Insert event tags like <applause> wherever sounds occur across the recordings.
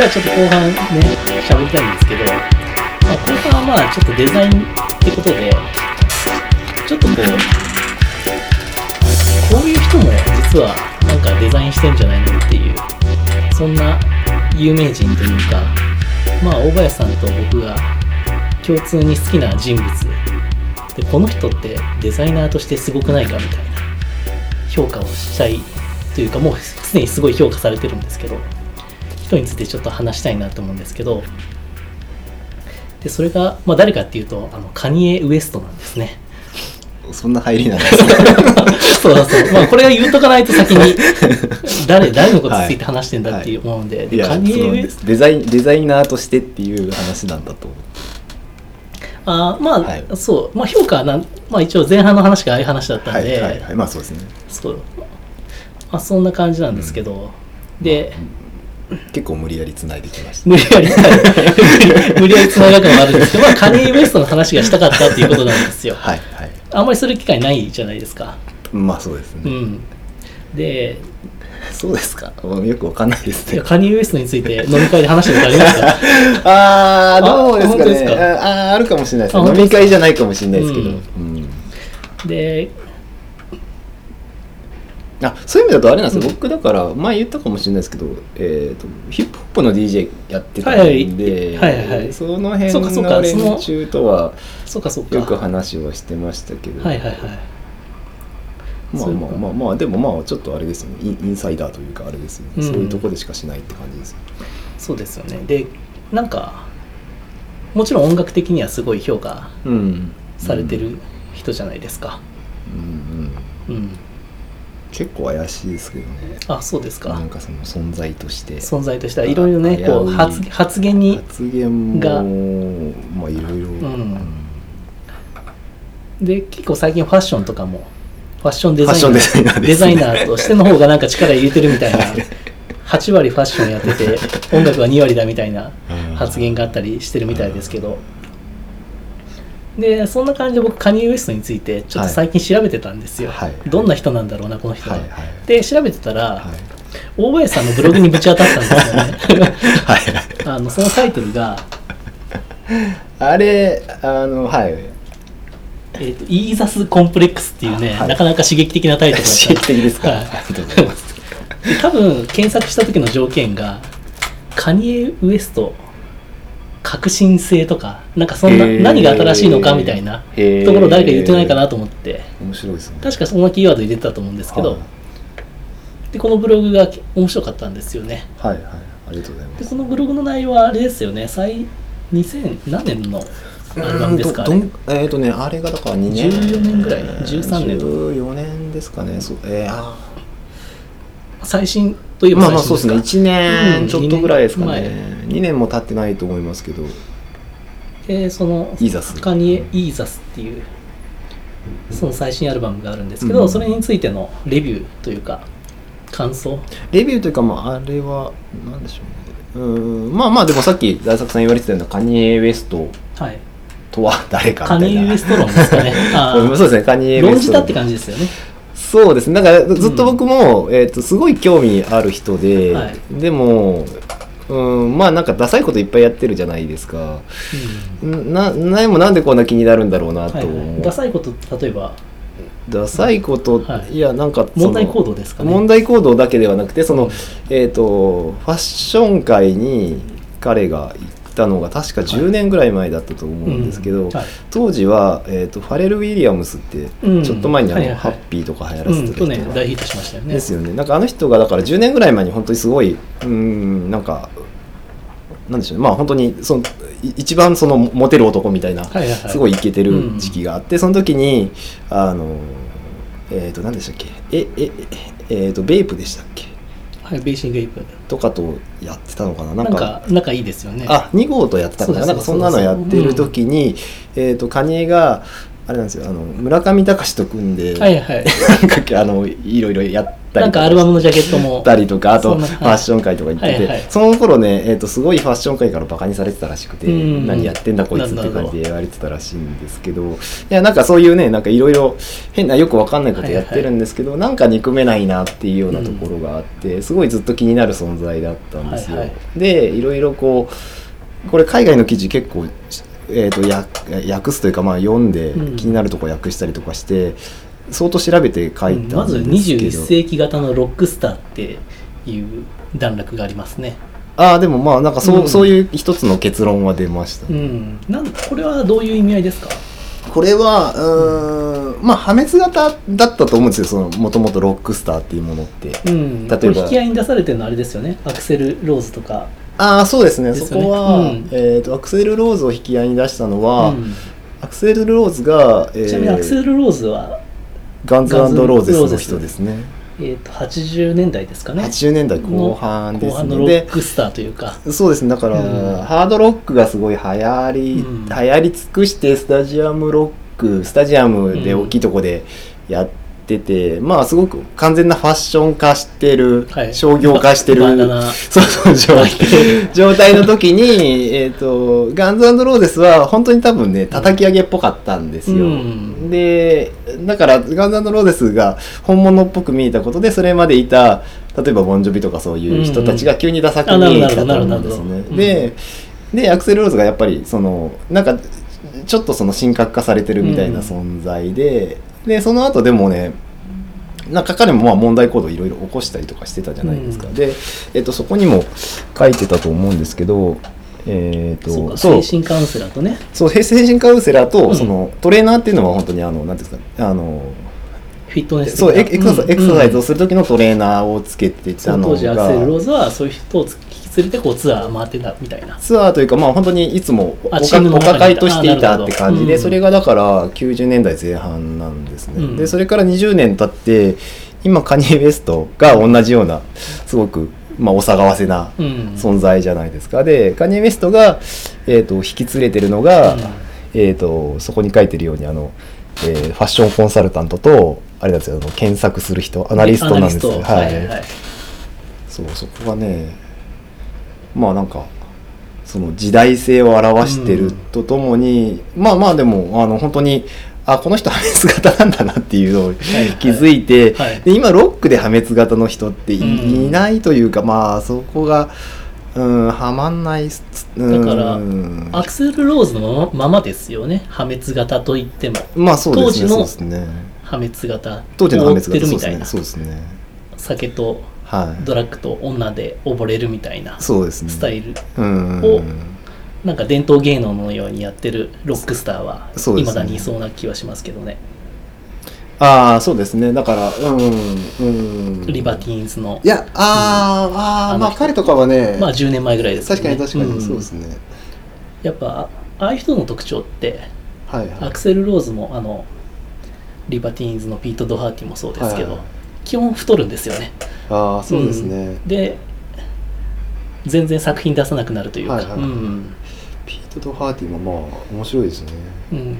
じゃあちょっと後半ね喋りたいんですけど、まあ、後半はまあちょっとデザインってことでちょっとこうこういう人も実はなんかデザインしてんじゃないのっていうそんな有名人というかまあ大林さんと僕が共通に好きな人物でこの人ってデザイナーとしてすごくないかみたいな評価をしたいというかもうすでにすごい評価されてるんですけど人についてちょっと話したいなと思うんですけどでそれが、まあ、誰かっていうとあのカニエ・ウエストなんですね。そんな入りなんですか <laughs> そうそうまあこれは言うとかないと先に <laughs> 誰誰のことについて話してんだっていう思うんで,で、いやカニエ・ウエスト。デザインデザイナーとしてっていう話なんだと。思うあーまあ、はい。そう。まあ評価はなん、まあ、一応前半の話がああいう話だったんで、はいはいはい。まあそうですね。そう。まあそんな感じなんですけど、で結構無理やり繋いできまし無理やり無理やり <laughs> つながくのもあるんですけど、まあ、カニエ・ウエストの話がしたかったっていうことなんですよ。たはいはい。あんまりする機会ないじゃないですか。まあそうですね、うん。でそうですか。よくわかんないですね。カニエ・ウエストについて飲み会で話したことありますか？<laughs> ああどうですかね。ああるかもしれないです飲み会じゃないかもしれないですけど、うん。うん。であそういう意味だとあれなんですよ、僕だから前言ったかもしれないですけど、えー、とヒップホップの DJ やってたんで、はいはい。はいはいその辺の連中とはそうかそうか。よく話はしてましたけど、はいはいはい。まあまあまあまあでもまあちょっとあれですよね。インサイダーというかあれですよね、うん。そういうとこでしかしないって感じですよそうですよね。でなんかもちろん音楽的にはすごい評価うん。されてる人じゃないですか。うんうん。うん、結構怪しいですけどね。あそうですか。なんかその存在として。存在としてはいろいろねこう発発言に発言もがまあいろいろ、ん。で結構最近ファッションとかもファッションデザイナーデザイナーですね。デザイナーとしての方がなんか力入れてるみたいな8割ファッションやってて音楽は2割だみたいなうん発言があったりしてるみたいですけどでそんな感じで僕カニエ・ウエストについてちょっと最近調べてたんですよ、はい。どんな人なんだろうなこの人は、はいはいで調べてたら、はい。大林さんのブログにぶち当たったんですよね。<laughs> はい。あのそのタイトルがあれあのはい。えーとイーザス・コンプレックスっていうね、はい。なかなか刺激的なタイトルだった。刺激的ですか、はい。ありがとうございます。で多分検索した時の条件がカニエ・ウエスト革新性とかなんかそんな、何が新しいのかみたいなところ誰か言ってないかなと思って。面白いですね。確かそんなキーワード入れてたと思うんですけど、はい。でこのブログが面白かったんですよね。はいはい。ありがとうございまですこのブログの内容はあれですよね。最2000何年のアルバムですかえっ、とねあれがだから2年。14年ぐらい？13年？14年ですかね。そうえー、あ最新といえばまあまあ最そうですね。新か1年ちょっとぐらいですかね、二2年も経ってないと思いますけど。でそのイーザス。カニエ・イーザスっていうその最新アルバムがあるんですけど、うん。それについてのレビューというか感想？レビューというかまああれはなんでしょうね。うん。まあまあでもさっき大作さん言われてたようなカニエ・ウエストはい。とは誰かカみたいな。ニエ・ウエスト論ですかね。<laughs> そうですねカニエ・ウエスト。論じたって感じですよね。そうですね。なんかずっと僕も、えー、とすごい興味ある人で、はい。でもうんまあなんかダサいこといっぱいやってるじゃないですか。ん。ななもなんでこんな気になるんだろうなとはいはい、ダサいこと例えば？ダサいこと、はい。い、やなんか問題行動ですかね。問題行動だけではなくてその、えっ、とファッション界に彼が行ったのが確か10年ぐらい前だったと思うんですけど、うん。はい。当時は、えー、とファレル・ウィリアムスって、うん。ちょっと前にあの、はいはいはい。ハッピーとか流行らうん去せてた人が、年大ヒットしましたよね。ですよね。なんかあの人がだから10年ぐらい前に本当にすごいうんなんかなんでしょうね。まあ本当にそのい一番そのモテる男みたいな、はいはいはい。すごいイケてる時期があって、その時にあのえっ、と何でしたっけ？ええええーとベイプでしたっけ？はいベーシングエイプ。とかとやってたのかな？ななんんかか仲いいですよね。あ2号とやってたのかな？なんかそんなのやってる時に、えっ、とカニエがあれなんですよ。あの村上隆と組んで、はいはい。なんかあのいろいろやたりとなんかアルバムのジャケットも。たりとかあとファッション界とか行ってて、はいはい。その頃ね、えー、とすごいファッション界からバカにされてたらしくて、うん。何やってんだこいつって感じで言われてたらしいんですけどいやなんかそういうねなんかいろいろ変なよくわかんないことやってるんですけど、なんか憎めないなっていうようなところがあって、すごいずっと気になる存在だったんですよ。はいはい。でいろいろこうこれ海外の記事結構えー、とや訳すというかまあ読んでうん。気になるところ訳したりとかして、相当調べて書いたんですけど、まず21世紀型のロックスターっていう段落がありますね。ああでもまあなんかそう,、うん。そういう一つの結論は出ました、うん。なんこれはどういう意味合いですか？これはうーんまあ破滅型だったと思うんですよそのもともとロックスターっていうものって、うん。例えば。引き合いに出されてるのはあれですよね。アクセル・ローズとか。ああそうですね。ねそこは、うん。えー、とアクセル・ローズを引き合いに出したのは、うん。アクセル・ローズが、えーちなみにアクセル・ローズは、ガンズガンズローゼス。の人ですね。えー、と80年代ですかね。80年代後半です後半のロックスターというか。そうですね。だから、うん。ハードロックがすごい流行り、うん。流行り尽くしてスタジアムロックスタジアムで大きいとこでやってて、まあすごく完全なファッション化してる、はい。商業化してるそうそう状態。<laughs> 状態の時に、えー、とガンズローゼスは本当に多分ね叩き上げっぽかったんですよ、うん。でだからガンズローゼスが本物っぽく見えたことでそれまでいた例えばボンジョビとかそういう人たちが急にダサく見えたと思うんですね、ででアクセル・ローズがやっぱりそのなんかちょっとその神格化されてるみたいな存在で、でその後でもねなんか彼もまあ問題行動いろいろ起こしたりとかしてたじゃないですか、うん。で、えっとそこにも書いてたと思うんですけどえっとそうかそう。精神カウンセラーとね。そう精神カウンセラーと、うん。そのトレーナーっていうのは本当にあのなんていうんですかあのフィットネスそうエクササイエクササイズをすする時のトレーナーをつけてたの当時アクがセル・ローズはそういう人を連れてこうツアー回ってたみたいな。ツアーというかまあ本当にいつもお抱えとしていたって感じで、うんそれがだから90年代前半なんですね、うん。でそれから20年経って今カニエ・ウエストが同じようなすごく、まあ、お騒がせなうん。存在じゃないですか。でカニエ・ウエストが、えー、と引き連れてるのが、うん。えー、とそこに書いてるようにあの、えーファッションコンサルタントとあれなんですよ検索する人アナリストなんですよ。アナリスト。はいはい。そうそこがねまあなんかその時代性を表してるとともに、まあまあでもあの本当にあこの人破滅型なんだなっていうのをい。気づいて、はい。で今ロックで破滅型の人ってい,、うんないというかまあそこがうんはまんないうん。だからアクセル・ローズのままですよね。破滅型といっても。まあそうですね当時の破滅型。当時の破滅覆って型そうですねるみたいなそうですね。酒とはいドラッグと女で溺れるみたいなそうですね。スタイルうん。をなんか伝統芸能のようにやってるロックスターはいまだにいそうな気はしますけどね。ああそうですね。だからうんうんリバティーンズのいやあー、あーまああの人。彼とかはね、まあ10年前ぐらいですね。確かに確かに、ん。そうですね。やっぱああいう人の特徴ってはいはい。アクセル・ローズもあのリバティーンズのピート・ドハーティもそうですけど、はいはい基本太るんですよね。ああそうですね、ん。で全然作品出さなくなるというか、はいはいうん。ピート・ド・ハーティもまあ面白いですね。うん、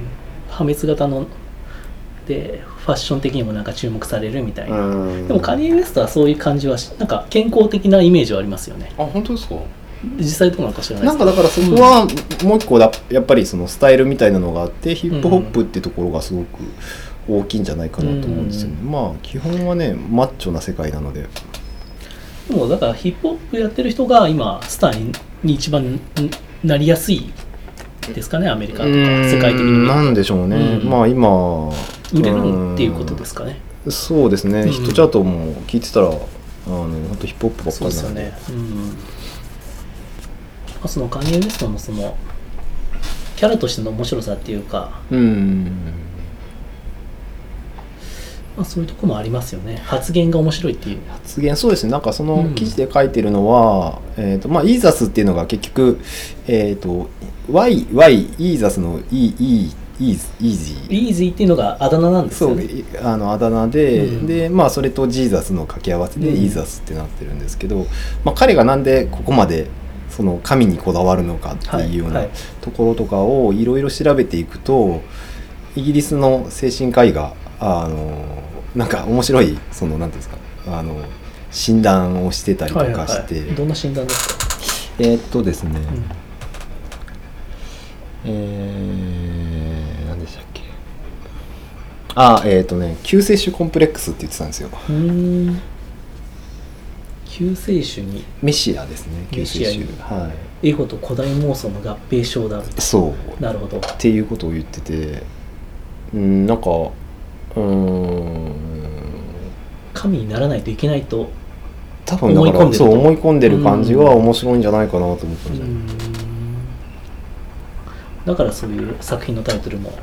破滅型のでファッション的にもなんか注目されるみたいな、うん。でもカニエ・ウエストはそういう感じはしなんか健康的なイメージはありますよね。あ本当ですか？実際どうなのか知らないなんかだからそこはもう一個だやっぱりそのスタイルみたいなのがあってヒップホップってところがすごく大きいんじゃないかなと思うんですよね、まあ基本はねマッチョな世界なので。でもだからヒップホップやってる人が今スターにに一番なりやすいですかねアメリカとか世界的に。なんでしょうね、うんまあ今売れるっていうことですかね。そうですね、うんヒットチャートも聞いてたらあの本当ヒップホップばっかりなんで。ですよね。うん。まあそのカニエ・ウエストのそのキャラとしての面白さっていうか、うんまあ、そういうとこもありますよね。発言が面白いっていう。発言そうですね。なんかそのうん。記事で書いてるのは、えーとまあ、イーザスっていうのが結局、えー、と Y, y イーザスの E, e イーズイージーイージーっていうのがあだ名なんですそうよねいあのあだ名で、うん。でまあそれとジーザスの掛け合わせでうん。イーザスってなってるんですけど、まあ、彼がなんでここまでその神にこだわるのかっていうようなところとかをいろいろ調べていくとイギリスの精神科医があのなんか面白いそのなんていうんですかあの診断をしてたりとはいはいかして、はい。どんな診断ですか、えーっとですね、うん。えー、何でしたっけ。あえーっとね救世主コンプレックスって言ってたんですよ。救世主に。メシアですね救世主。はエゴと古代妄想の合併症だ。いそう。なるほど。っていうことを言ってて。うんなんかうーん。神にならないといけないと多分だからそう思い込んでる感じがうん面白いんじゃないかなと思ったんうじゃないん。だからそういう作品のタイトルももう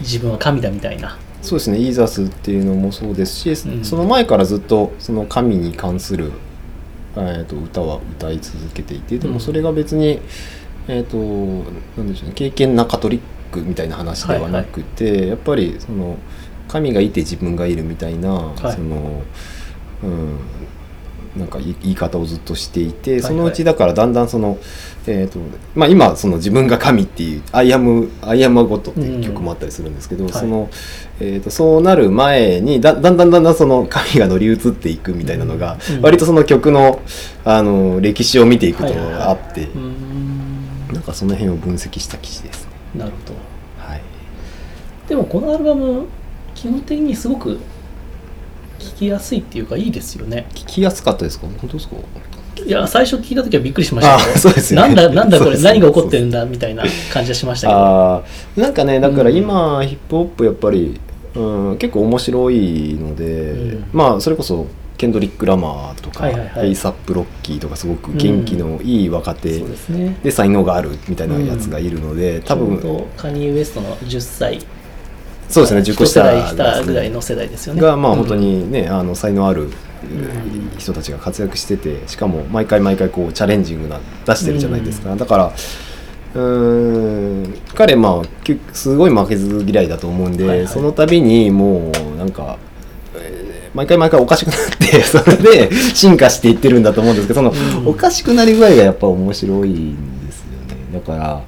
自分は神だみたいな。そうですね「イーザス」っていうのもそうですし、うん。その前からずっとその神に関する、えー、と歌は歌い続けていてでうんもそれが別に、えっ、となんでしょうね。敬虔なカトリックみたいな話ではなくて、やっぱりその神がいて自分がいるみたいな、い。そのうんなんか言い方をずっとしていて、はいそのうちだからだんだんその、えーとまあ、今その自分が神っていう「 I am I am God」っていう曲もあったりするんですけど、はい。その、えー、とそうなる前にだだんだんだんだんその神が乗り移っていくみたいなのが、うん。割とその曲のあの歴史を見ていくとはいはいはい。あって、うーん。なんかその辺を分析した記事です。ね。なるほど。はい、でもこのアルバム基本的にすごく聴きやすいっていうかいいですよね。聞きやすかったですか？本当ですか？いや最初聞いた時はびっくりしましたあそうですよね。なんだなんだこれ何が起こってるんだみたいな感じがしましたけど。なんかねだからうん。今、ヒップホップやっぱり、うん、結構面白いので、うん。まあそれこそケンドリック・ラマーとか、はいはいはい。エイサップ・ロッキーとかすごく元気のいい若手で才能があるみたいなやつがいるので、多分ちょうどカニエ・ウエストの10歳そうですね10個下ぐらいの世代ですよね。がまあうん本当にね、あの才能あるん。人たちが活躍しててしかも毎回毎回こうチャレンジングな出してるじゃないですか、だからうーん彼まあきすごい負けず嫌いだと思うんで、はいはい。その度にもうなんか、えー毎回毎回おかしくなってそれで進化していってるんだと思うんですけどその、うん。おかしくなり具合がやっぱ面白いんですよね。だから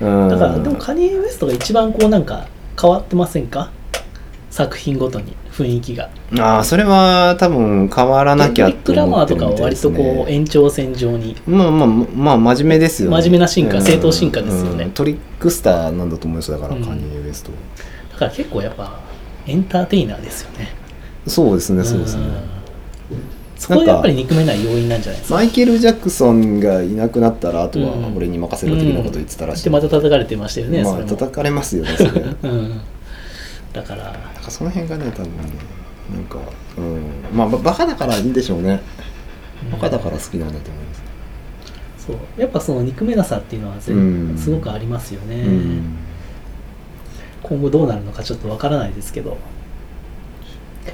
うん。だからでもカニエ・ウエストが一番こうなんか変わってませんか？作品ごとに雰囲気が。ああそれは多分変わらなきゃケンドリック・ラマーとかは割とこう延長線上に。まあまあまあ真面目ですよね。真面目な進化正当進化ですよね。うん。トリックスターなんだと思いますだから、うん。カニエ・ウエスト。だから結構やっぱエンターテイナーですよねそうですねそうですね。んそこはやっぱり憎めない要因なんじゃないですか？マイケル・ジャクソンがいなくなったらあとはうん。俺に任せろ的なこと言ってたらしい、でまた叩かれてましたよね、まあ叩かれますよねそれなんかうん。だから。その辺がね多分ねなんかうん。まあばバカだからいいんでしょうね。バカだから好きなんだと思います、そう。やっぱその憎めなさっていうのはすごくありますよね、うん。今後どうなるのかちょっとわからないですけど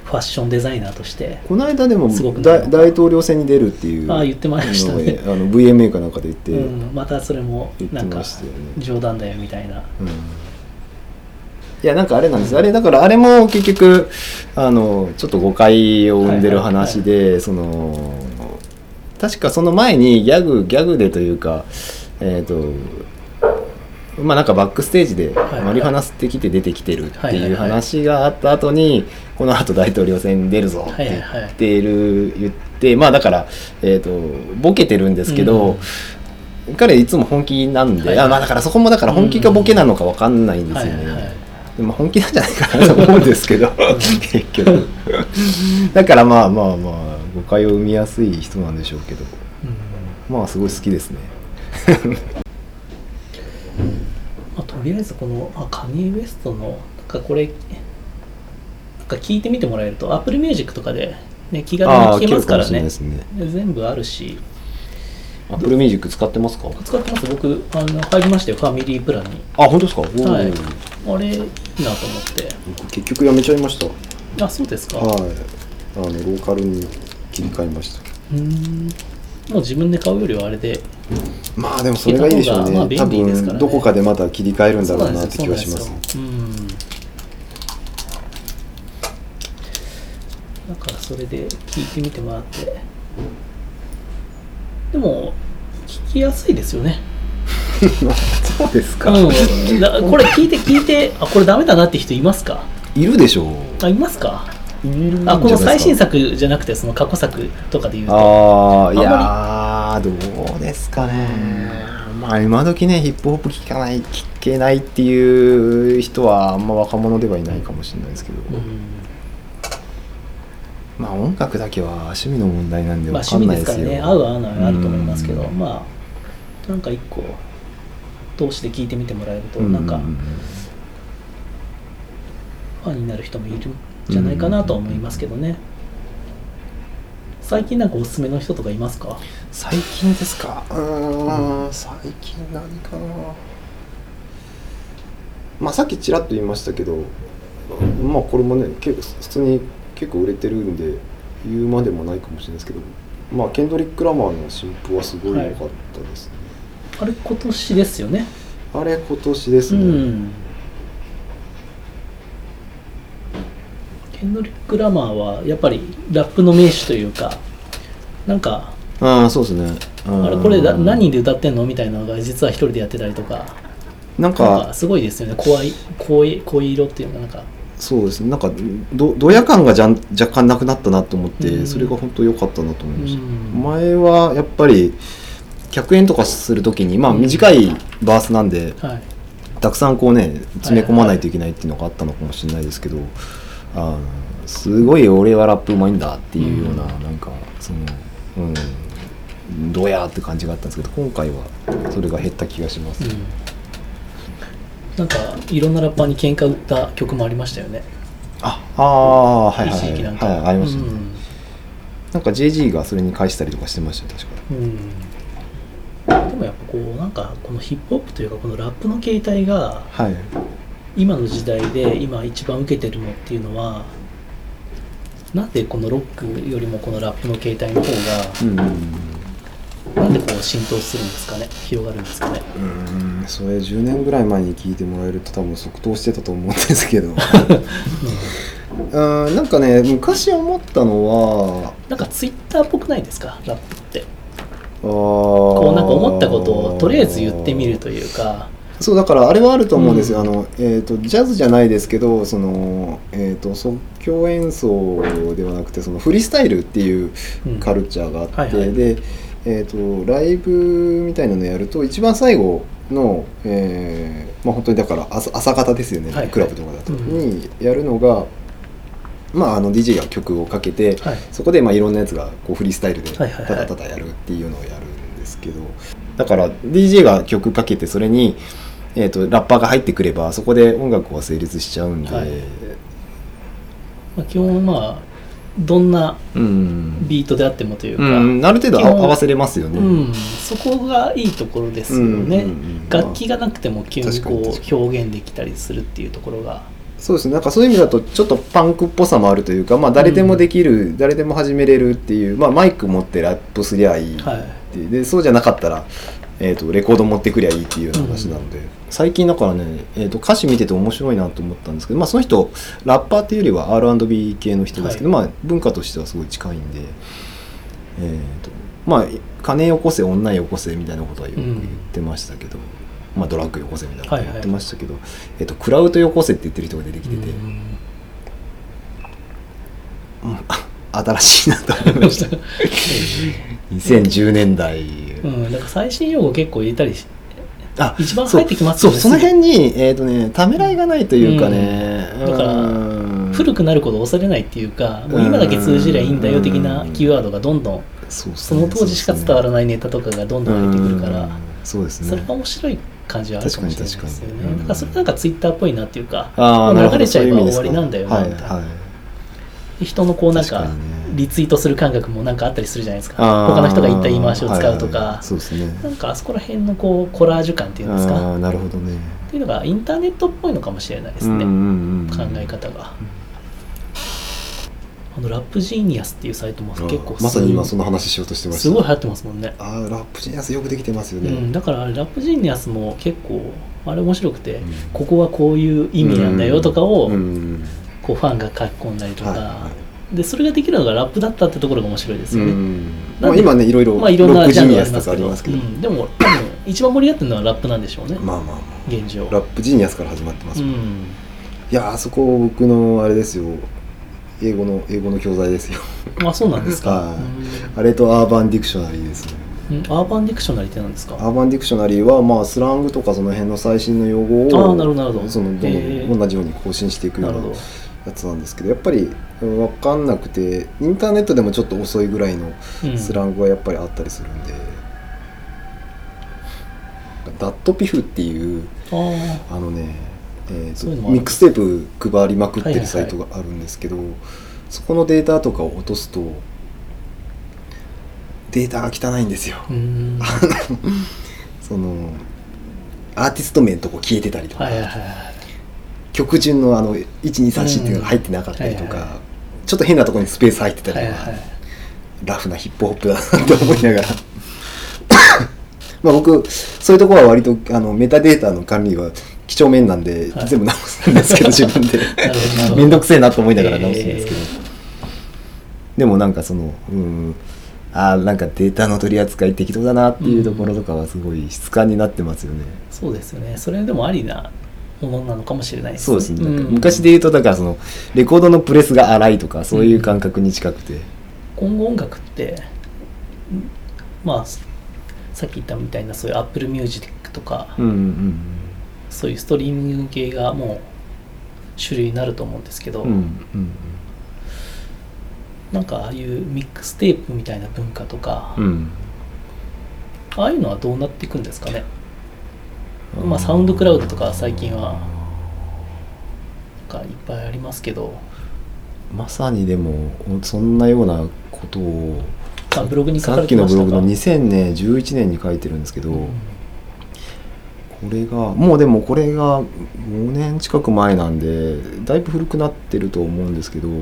ファッションデザイナーとしてこの間でも大大統領選に出るっていう。ああ言ってましたね。あの VMA かなんかで言って、うん、またそれもなんか冗談だよみたいな。うん。いやなんかあれなんです。あれだからあれも結局あのちょっと誤解を生んでる話で、その確かその前にギャグギャグでというかえっ、とまあなんかバックステージではい。マリファナ吸ってきて出てきてるってはいう話があった後に <laughs> この後大統領選に出るぞって言ってる言ってまあだからえっ、とボケてるんですけど、彼いつも本気なんで、はいあまあだからそこもだから本気かボケなのかわかんないんですよね、でも本気なんじゃないかなと思うんですけど <laughs> 結局。だからまあまあまあ誤解を生みやすい人なんでしょうけど。うん。まあすごい好きですねりあえずこのあカニエ・ウエストのなんかこれなんか聞いてみてもらえると Apple Music とかで、ね、気軽にああ聴けますからね。聞けるかもしれないですね。全部あるし。Apple Music 使ってますか？使ってます。僕あの入りましたよ。ファミリープランに。あ本当ですか、はい。あれいいなと思って。僕結局やめちゃいました。あそうですか。はい。あのローカルに切り替えました。うーんもう自分で買うよりはあれで。まあでもそれがいいでしょうね,、まあ便多利ですからね。分どこかでまた切り替えるんだろうなって気はしますそうなんだからそれで聞いてみてもらって。でも聞きやすいですよね。<laughs> そうですか、うん、だこれ聞いて聞いてあこれダメだなって人いますか？いるでしょう。あいますか？あこの最新作じゃなくてその過去作とかで言うと。ああいやーどうですかね。まあ今時ねヒップホップ聴かない聴けないっていう人はあんま若者ではいないかもしれないですけど、うん。まあ音楽だけは趣味の問題なんでまあわかん趣味でないですすよ、からね。合う合わないはあると思いますけど。うん。まあなんか一個通して聞いてみてもらえるとうん。なんかファンになる人もいるんじゃないかなとは思いますけどね。最近なんかおすすめの人とかいますか？最近ですか？うーん。最近何かな？まあさっきちらっと言いましたけどまあこれもね結構普通に結構売れてるんで言うまでもないかもしれないですけどまあケンドリック・ラマーの新譜はすごい良かったですね、あれ今年ですよね？あれ今年ですうね、んケンドリック・ラマーはやっぱりラップの名手というかなんかああそうですね。うんあれこれだ何人で歌ってんのみたいなのが実は一人でやってたりとかなんかかすごいですよね。怖い濃い濃い色っていうのがなんか。そうですね。なんかどドヤ感がじゃん若干なくなったなと思って、うん。それが本当良かったなと思いました、うん。前はやっぱり100円とかするときにまあうん。短いバースなんで、はい。たくさんこうね詰め込まないといけないっていうのがあったのかもしれないですけど、あのすごい俺はラップうまいんだっていうような、うん。なんかそのうんどうやって感じがあったんですけど今回はそれが減った気がします、うん。なんかいろんなラッパーに喧嘩売った曲もありましたよね。ああーはいはいはい、はい、ありました。ね、うん。なんか JG がそれに返したりとかしてましたよ確か。うん。でもやっぱこうなんかこのヒップホップというかこのラップの形態がはい今の時代で今一番受けてるのっていうのはなんでこのロックよりもこのラップの形態の方うん。がなんでこう浸透するんですかね？広がるんですかね？うんそれ10年ぐらい前に聞いてもらえると多分即答してたと思うんですけど。<laughs> <laughs> うんなんかね昔思ったのはなんかツイッターっぽくないですか？ラップって。ここうなんか思ったことをとりあえず言ってみるというかそうだからあれはあると思うんですよ、うん。あのえー、とジャズじゃないですけどその、えー、と即興演奏ではなくてそのフリースタイルっていううん。カルチャーがあって、はいはい。で、えー、とライブみたいなのやると一番最後の、えーまあ、本当にだから朝朝方ですよね、はいはい。クラブとかだと、うんにやるのが、まあ、あの DJ が曲をかけて、はい。そこでまあいろんなやつがこうフリースタイルではいはいはい。ただただやるっていうのをやるんですけど、だから DJ が曲かけてそれに、えー、とラッパーが入ってくればそこで音楽は成立しちゃうんで、はい。まあ、基本まあどんなうん。ビートであってもというか、うん、ある程度合わせれますよね。うん、そこがいいところですよね、うんうんうん楽器がなくても急にこう表現できたりするっていうところが。そうですね。なんかそういう意味だとちょっとパンクっぽさもあるというか、まあ、誰でもできる、誰でも始めれるっていう、まあ、マイク持ってラップすりゃいい、はい。ででそうじゃなかったら、えー、とレコード持ってくりゃいいっていうような話なので、最近だからね、えー、と歌詞見てて面白いなと思ったんですけど、まあ、その人ラッパーっていうよりは R&B 系の人ですけど、まあ、文化としてはすごい近いんで、えー、とまあ金よこせ女よこせみたいなことはよく言ってましたけど、まあ、ドラッグよこせみたいなこと言ってましたけど、えー、とクラウドよこせって言ってる人が出てきてて。うん。うんあ新しいなと思いました。<laughs> 2010年代、うん、なんか最新用語結構入れたりしあ一番入ってきますよね。そうその辺にえっ、とねためらいがないというかね、うん。だからうん。古くなることを恐れないっていうかもう今だけ通じりゃいいんだよ的なキーワードがどんどんその当時しか伝わらないネタとかがどんどん入ってくるからうん。そうですね。それが面白い感じはあるかもしれないですよね。だからそれなんかツイッターっぽいなっていうかあ流れちゃえば終わりなんだよなはいみたいなは。い人のこうなんかリツイートする感覚もなんかあったりするじゃないですか。あー他の人が言った言い回しを使うとか、はいはいそうですね。なんかあそこら辺のこうコラージュ感っていうんですか。あーなるほどね。っていうのがインターネットっぽいのかもしれないですね、うんうんうん考え方が、あのラップジーニアスっていうサイトもあー結構まさに今その話しようとしてました。すごい流行ってますもんね、あーラップジェニアスよくできてますよね、うん、だからラップジーニアスも結構あれ面白くて、うん。ここはこういう意味なんだよとかを、うんこうファンが書き込んだりとか、はいはでそれができるのがラップだったってところが面白いですよね、まあ、今ねいろいろまあいろんなジャンルありますけど。かありますけど、うん、でも多分一番盛り上がってるのはラップなんでしょうね、まあまあま現状。あ Rap Genius から始まってますうん。いやあそこ僕のあれですよ。英語の英語の教材ですよ。あそうなんですか、はい。あれと Urban Dictionary ですね。 Urban Dictionary って何ですか？アーバンディクショナリーはまあスラングとかその辺の最新の用語をあーなるほどなるほど。そのどんどん同じように更新していくようななるほどやつなんですけどやっぱりうん分かんなくてインターネットでもちょっと遅いぐらいのうん。スラングはやっぱりあったりするんで、ダットピフっていうあのね、えーとミックステープ配りまくってはいはいはいるサイトがあるんですけど、そこのデータとかを落とすとデータが汚いんですよ。<laughs> そのアーティスト名のとこ消えてたりとか、いはいはい曲順のあの1234っていうのが入ってなかったりとか、うんはいはい。ちょっと変なところにスペース入ってたりとか、はいはい。ラフなヒップホップだなって思いながら。まあ僕そういうところは割とあのメタデータの管理は几帳面なんで、はい。全部直すんですけど <laughs> 自分で。面倒くせえなと思いながら直すんですけど、えでもなんかそのうんあーなんかデータの取り扱い適当だなっていうところとかはすごい質感になってますよね、そうですよね。それでもありなものなのかもしれないです。そうですね、昔で言うとだからそのレコードのプレスが荒いとかそういう感覚に近くて、今後音楽ってんまあさっき言ったみたいなそういう Apple Music とか、うんうんうんそういうストリーミング系がもう主流になると思うんですけど、うんうんうん。なんかああいうミックステープみたいな文化とか、うん。ああいうのはどうなっていくんですかね？まあサウンドクラウドとか最近はなんかいっぱいありますけど、まさにでもそんなようなことをまあ、ブログに書かさっれてましたがきのブログの2011年に書いてるんですけど、うん。これがもうでもこれが5年近く前なんでだいぶ古くなってると思うんですけどウ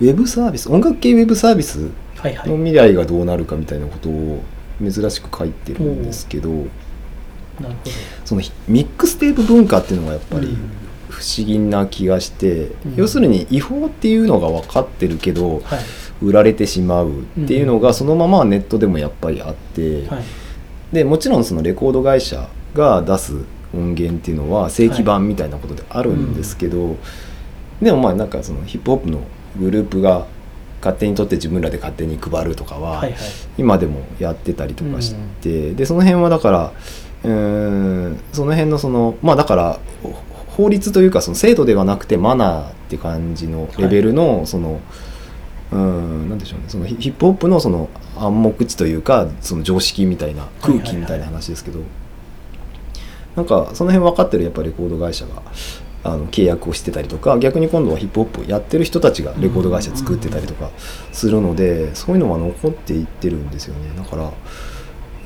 ェブサービス音楽系ウェブサービスはいはい。の未来がどうなるかみたいなことを珍しく書いてるんですけどなるほそのミックステープ文化っていうのがやっぱりうん。不思議な気がして、うん。要するに違法っていうのが分かってるけどどはい。売られてしまうっていうのうがそのままネットでもやっぱりあって、はい。でもちろんそのレコード会社が出す音源っていうのは正規版みたいなことであるんですけど、でもまあなんかそのヒップホップのグループが勝手に取って自分らで勝手に配るとかは、はいはい。今でもやってたりとかして、でその辺はだからうーん。その辺のそのまあだからほ法律というかその制度ではなくてマナーって感じのレベルのその、うーんなんでしょうね。そのヒヒップホップのその暗黙知というかその常識みたいな空気みたいな話ですけど、なんかその辺分かってるやっぱりレコード会社があの契約をしてたりとか逆に今度はヒップホップをやってる人たちがレコード会社作ってたりとかするのでそういうのは残っていってるんですよね。だから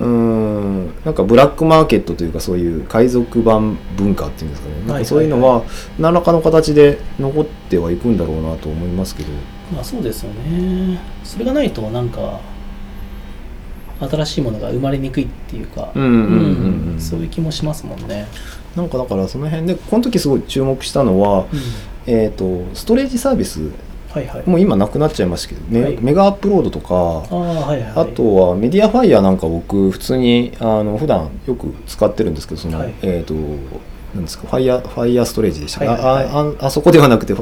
うーん。なんかブラックマーケットというかそういう海賊版文化っていうんですかね。なんかそういうのは何らかの形で残ってはいくんだろうなと思いますけど。まあそうですよね。それがないとなんか新しいものが生まれにくいっていうか。うんうんうんうん。そういう気もしますもんね、なんかだからその辺でこの時すごい注目したのは、えー、とストレージサービスはいはい。もう今なくなっちゃいましたけどメ,、はい。メガアップロードとかああはいはい。あとはメディアファイヤーなんか僕普通にあの普段よく使ってるんですけどその、はい。えっ、となんですかファイヤーファイヤーストレージでしたか、はいはいはい。あああそこではなくて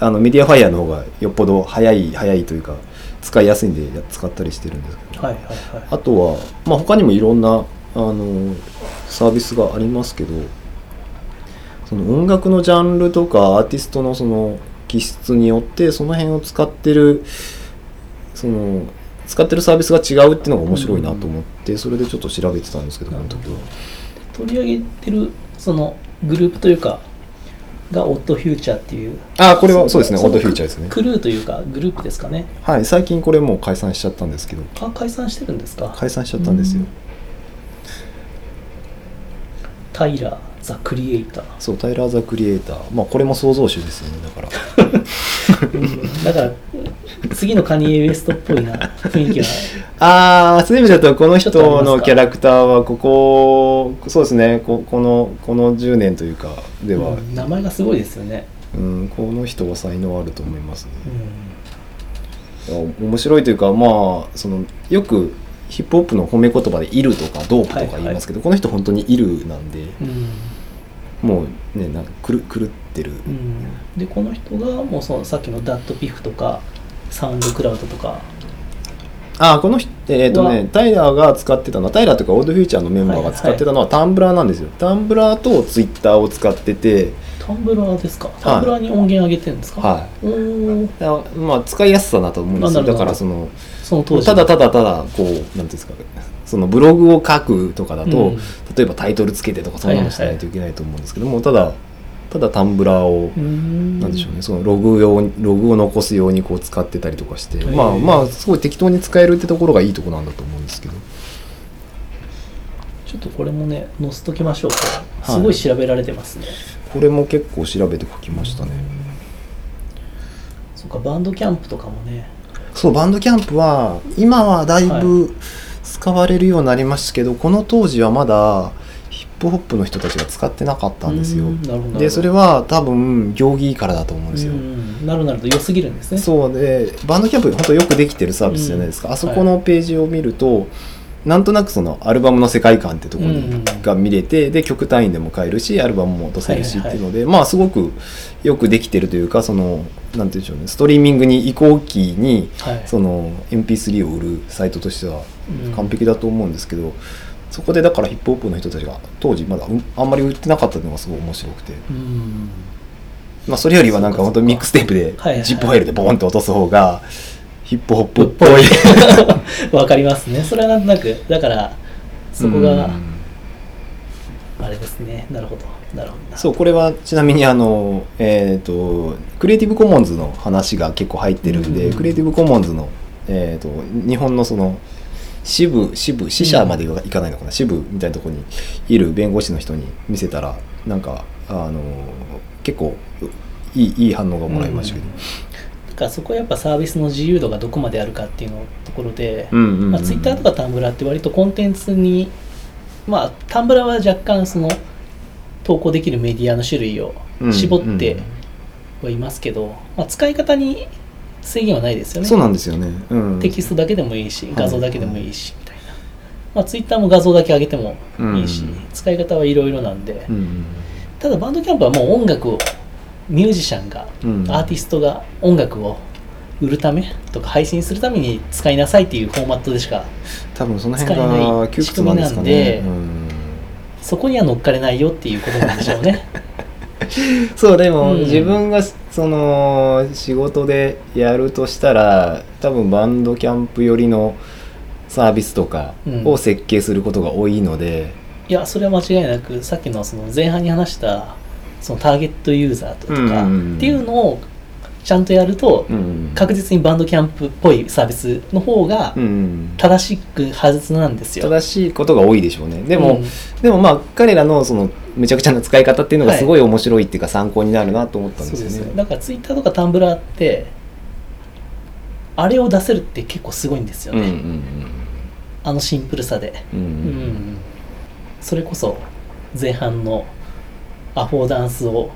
あのメディアファイヤーの方がよっぽど早い早いというか使いやすいんでや使ったりしてるんですけど、はいはいはい。あとは、まあ、他にもいろんなあのサービスがありますけどその音楽のジャンルとかアーティストのその気質によってその辺を使ってるその使ってるサービスが違うっていうのが面白いなと思って、それでちょっと調べてたんですけど、この時は。取り上げてるそのグループというかがオッドフューチャーっていうあ、これはそうですね、オのートフューチャーですね。クルーというかグループですかね。はい、最近これもう解散しちゃったんですけど、あ解散してるんですか。解散しちゃったんですよ。タイラー・ザ・クリエイター。そう、タイラー・ザ・クリエイター。まあ、これも創造主ですよね、だから。<laughs> だから次のカニエ・ウエストっぽいな雰囲気は。<laughs> ああそういう意味だとこの人のキャラクターはここそうですね。ここのこの10年というかでは、うん名前がすごいですよね、うん、この人は才能あると思いますね。うん、面白いというかまあそのよくヒップホップの褒め言葉で「いる」とか「ドープ」とか言いますけど、この人本当に「いる」なんで。うんもうねなんか狂狂っってる、うん、でこの人がもうそのさっきのダットピフとかサウンドクラウドとか。あこの人えっ、とは。ねタイラーが使ってたのはタイラーとかオールドフューチャーのメンバーが使ってたのはタンブラーなんですよ。タンブラーとツイッターを使ってて。タンブラーですか？タンブラーに音源上げてるんですか、はい。おー。あまあ使いやすさだと思うんですよ。だからそのその当時ただただただこうなんていうんですかそのブログを書くとかだと、うん。例えばタイトルつけてとかそういうのしないといけないと思うんですけども、ただただタンブラーを、うん。なんでしょうねそのログ用にログを残すようにこう使ってたりとかして、まあまあすごい適当に使えるってところがいいところなんだと思うんですけど。ちょっとこれもね載せときましょうか。はい。すごい調べられてますね、これも結構調べて書きましたね。そっかバンドキャンプとかもね。そうバンドキャンプは今はだいぶ使われるようになりましたけど、この当時はまだヒップホップの人たちが使ってなかったんですよ。でそれは多分行儀からだと思うんですよ、うんなるなると良すぎるんですね。そうでバンドキャンプ本当よくできてるサービスじゃないですか、うんあそこのページを見ると、なんとなくそのアルバムの世界観ってところうん。が見れて、で曲単位でも買えるしアルバムも落とせるしっはいはいていうので、まあすごくよくできてるというかそのなんて言うんでしょうねストリーミングに移行期にはい。その MP3 を売るサイトとしてはうん完璧だと思うんですけど、そこでだからヒップホップの人たちが当時まだうんあんまり売ってなかったのがすごい面白くて、うん。まあ、それよりはなんか本当ミックステープでジップファイルでボーンって落とす方がヒップホップっぽい。<laughs> わかりますね。それはなんとなく。だからそこがうん。あれですね。なるほど。なるほど。そうこれはちなみにあのえっ、とクリエイティブコモンズの話が結構入ってるんで、うん。クリエイティブコモンズのえっ、と日本のその支部支部支社まではいかないのかな、支部みたいなところにいる弁護士の人に見せたらなんかあの結構いいいい反応がもらいましたけど、だからそこはやっぱサービスの自由度がどこまであるかっていうのところで、うんうんうんまあ、ツイッターとかタンブラーって割とコンテンツにまあタンブラーは若干その投稿できるメディアの種類を絞ってはいますけど、まあ、使い方に制限はないですよね。そうなんですよね、うん、テキストだけでもいいしはい。画像だけでもいいしみたいな、まあ、ツイッターも画像だけ上げてもいいし、うん。使い方はいろいろなんで、うんうん。ただバンドキャンプはもう音楽をミュージシャンが、うん。アーティストが音楽を売るためとか配信するために使いなさいっていうフォーマットでしか多分その辺使えないが窮屈なんですかね。仕組みなんでうん。そこには乗っかれないよっていうことなんでしょうね <laughs> <laughs> そうでも、うん。自分がその仕事でやるとしたら多分バンドキャンプ寄りのサービスとかうん。を設計することが多いので、いやそれは間違いなくさっきのその前半に話したそのターゲットユーザーとかうんうんうん。っていうのをちゃんとやるとうん確実にバンドキャンプっぽいサービスの方がうん正しくはずなんですよ。正しいことが多いでしょうね。でも、うん。でもまあ彼らのそのめちゃくちゃな使い方っていうのがすごい面白いっていうか参考になるなと思ったんですよね。そうですね。だからツイッターとかタンブラーってあれを出せるって結構すごいんですようんうね、んあのシンプルさで、うんううんん。それこそ前半のアフォーダンスを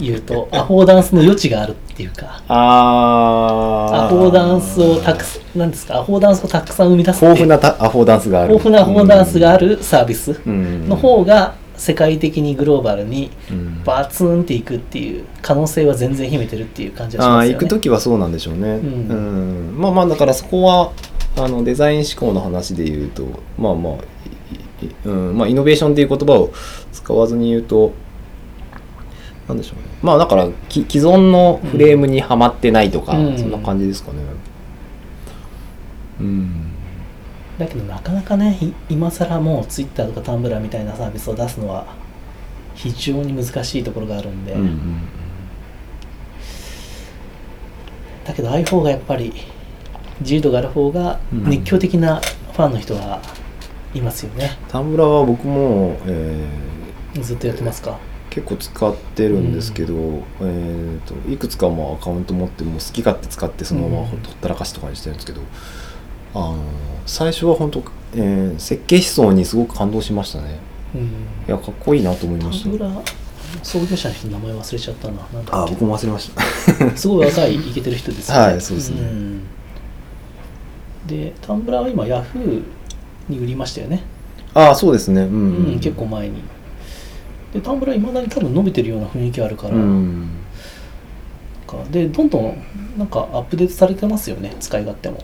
言うとアフォーダンスの余地があるっていうか。あー。アフォーダンスをたくさんなんですかアフォーダンスをたくさん生み出す豊富なたアフォーダンスがある。豊富なアフォーダンスがあるサービスうん。の方が世界的にグローバルにうん。バツンっていくっていう可能性は全然秘めてるっていう感じがしああますよね。行く時はそうなんでしょうね、ん。うん。まあまあだからそこはあのデザイン思考の話で言うとまあまあうん。まあ、イノベーションっていう言葉を使わずに言うとなんでしょうね。まあだからき既存のフレームにはまってないとか、うん。そんな感じですかね。うん。だけどなかなかねい今更もう Twitter とか Tumblr みたいなサービスを出すのは非常に難しいところがあるんで、うんうん。だけど iPhone がやっぱり自由度がある方がうん。熱狂的なファンの人がいますよね、タンブラーは僕も、えーずっとやってますか？結構使ってるんですけど、えー、といくつかもアカウント持ってもう好き勝手使ってそのままうん。ほったらかしとかにしてるんですけど、あの最初は本当、えー設計思想にすごく感動しましたね。うん。いやかっこいいなと思いました。創業者の人の名前忘れちゃったな。なんあ僕も忘れました。<laughs> すごい若いイケてる人ですよね。<laughs> はいそうですね。ん。で、タンブラーは今、ヤフーに売りましたよね。ああそうですね。うん、うん結構前に。でタンブラーいまだに多分伸びてるような雰囲気あるから、うん。かでどんどんなんかアップデートされてますよね使い勝手も。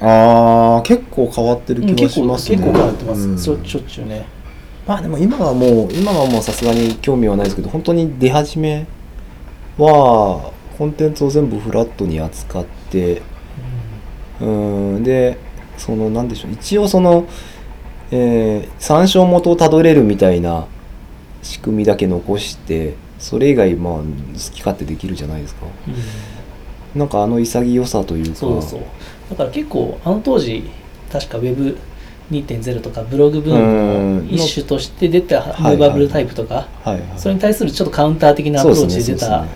ああ結構変わってる気がしますね。結構変わってます、うん。しょっちゅうね。まあでも今はもう今はもうさすがに興味はないですけど本当に出始めはコンテンツを全部フラットに扱ってうん。でそのなんでしょう。一応その、えー参照元をたどれるみたいな仕組みだけ残してそれ以外まあ好き勝手できるじゃないですか。うん。なんかあの潔さというか。そうそうだから結構あの当時確か Web2.0 とかブログブームの一種として出たはいムーバブルタイプとか、はいはい。それに対するちょっとカウンター的なアプローチで出たウ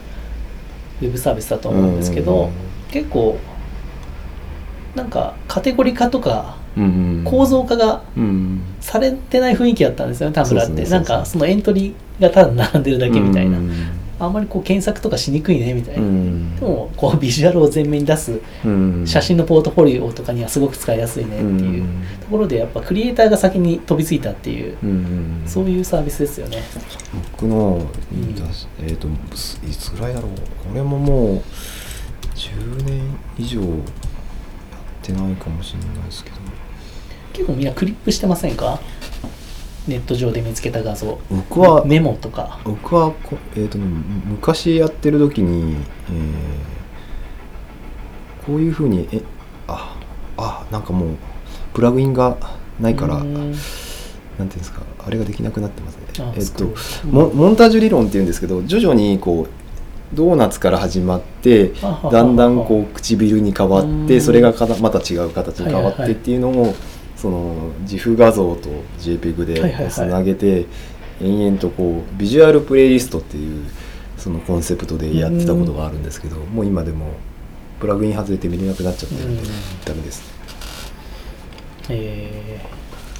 ェブサービスだと思うんですけど、うん。結構なんかカテゴリ化とか構造化がうん。されてない雰囲気だったんですよねタンブラーって、なんかそのエントリーがただ並んでるだけみたいな、うんあんまりこう検索とかしにくいねみたいな、うん。でもこうビジュアルを前面に出すうん。写真のポートフォリオとかにはすごく使いやすいねっていうところでやっぱクリエイターが先に飛びついたっていう、うんそういうサービスですよね。僕の、ん。えっ、とすいつぐらいだろう。俺ももう10年以上やってないかもしれないですけど結構みんなクリップしてませんか？ネット上で見つけた画像。僕はメモとか。僕はこ、えーと昔やってる時に、えーこういうふうにえああなんかもうプラグインがないからなんていうんですかあれができなくなってますね。あえっとスクロール。モモンタージュ理論っていうんですけど徐々にこうドーナツから始まってだんだんこう唇に変わっうん。てそれがまた違う形に変わってっていうのをその自負画像と JPEG でつなげて延々とこうビジュアルプレイリストっていうそのコンセプトでやってたことがあるんですけどもう今でもプラグイン外れて見れなくなっちゃってるんでうん。ダメです。え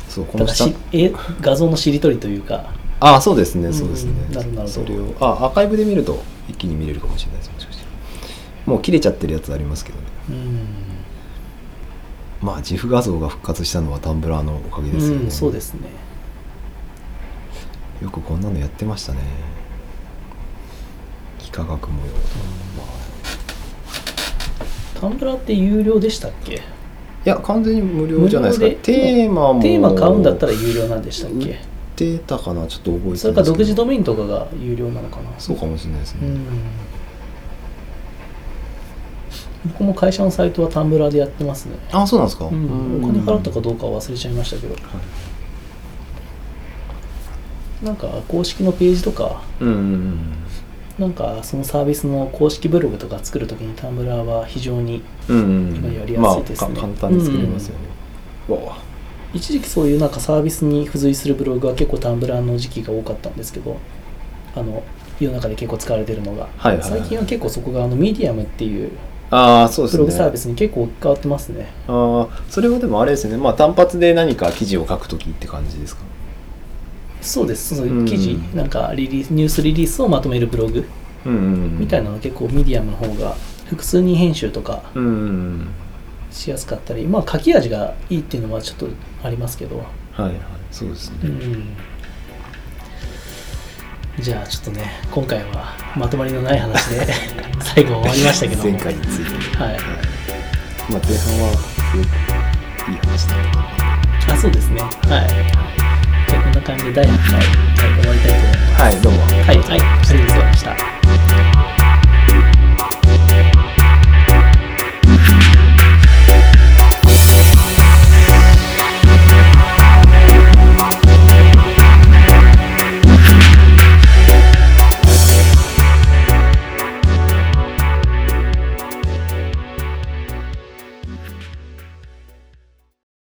そうこの下しえ画像のしりとりというか。ああそうですねそうですね、うんなるほどなるほど。それをあアーカイブで見ると一気に見れるかもしれないですもしかして。もう切れちゃってるやつありますけどね。うんまあ自負画像が復活したのはタンブラーのおかげですよね、うん、そうですね。よくこんなのやってましたね。幾何学模様とか、まあ。タンブラーって有料でしたっけ？いや完全に無料じゃないですか。テーマも。テーマ買うんだったら有料なんでしたっ売っけてたかな？ちょっと覚えてないそれか独自ドメインとかが有料なのかな？そうかもしれないですね、うん僕も会社のサイトはタンブラーでやってますね、あそうなんですか、うん、お金払ったかどうかは忘れちゃいましたけど。なんか公式のページとかうんうんうんなんかそのサービスの公式ブログとか作るときに Tumblr は非常にやりやすいですね。まあ、か簡単に作れますよね、一時期そういうなんかサービスに付随するブログは結構 Tumblr の時期が多かったんですけどあの世の中で結構使われてるのが、はいはいはい。最近は結構そこがあのミディアムっていうああそうですね。ブログサービスに結構置き換わってますね。ああそれはでもあれですね。まあ単発で何か記事を書くときって感じですか？そうです。そういう記事、うんなんかリリースニュースリリースをまとめるブログみたいなのは結構ミディアムの方が複数人編集とかしやすかったり。まあ書き味がいいっていうのはちょっとありますけど、はいはい。そうですね、うん、じゃあちょっとね今回はまとまりのない話で <laughs> 最後は終わりましたけども。前回について。はい。まあ前半はすごくいい話だったあそうですね。はい。じゃあこんな感じで第8回終わりたいと思います。はいどうも。はい、はい、ありがとうございました